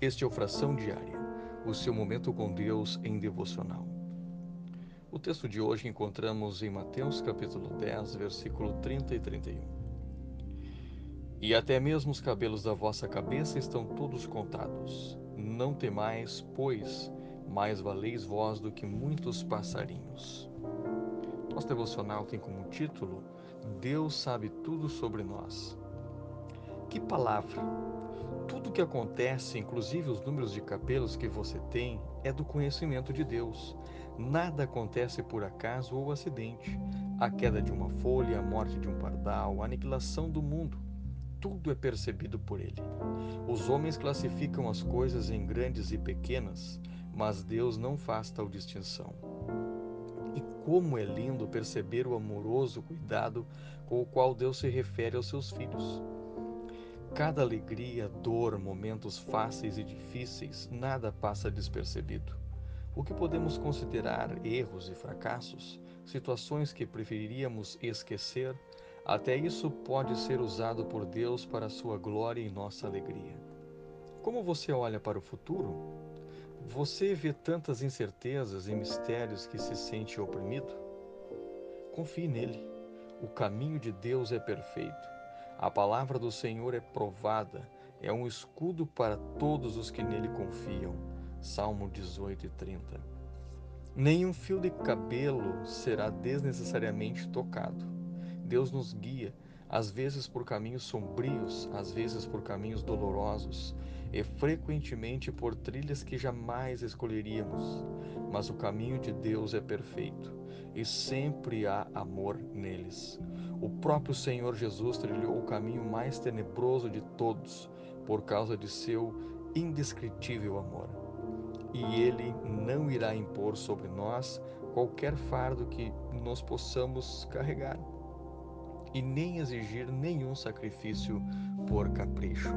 Este é o Fração Diária, o seu momento com Deus em devocional. O texto de hoje encontramos em Mateus capítulo 10, versículo 30 e 31. E até mesmo os cabelos da vossa cabeça estão todos contados. Não temais, pois, mais valeis vós do que muitos passarinhos. Nosso devocional tem como título Deus sabe tudo sobre nós. Que palavra! Tudo o que acontece, inclusive os números de cabelos que você tem, é do conhecimento de Deus. Nada acontece por acaso ou acidente. A queda de uma folha, a morte de um pardal, a aniquilação do mundo, tudo é percebido por Ele. Os homens classificam as coisas em grandes e pequenas, mas Deus não faz tal distinção. E como é lindo perceber o amoroso cuidado com o qual Deus se refere aos seus filhos. Cada alegria, dor, momentos fáceis e difíceis, nada passa despercebido. O que podemos considerar erros e fracassos, situações que preferiríamos esquecer, até isso pode ser usado por Deus para sua glória e nossa alegria. Como você olha para o futuro? Você vê tantas incertezas e mistérios que se sente oprimido? Confie nele. O caminho de Deus é perfeito. A palavra do Senhor é provada, é um escudo para todos os que nele confiam. Salmo 18 e 30. Nenhum fio de cabelo será desnecessariamente tocado. Deus nos guia, às vezes por caminhos sombrios, às vezes por caminhos dolorosos e frequentemente por trilhas que jamais escolheríamos. Mas o caminho de Deus é perfeito e sempre há amor neles. O próprio Senhor Jesus trilhou o caminho mais tenebroso de todos por causa de seu indescritível amor. E ele não irá impor sobre nós qualquer fardo que nós possamos carregar e nem exigir nenhum sacrifício por capricho.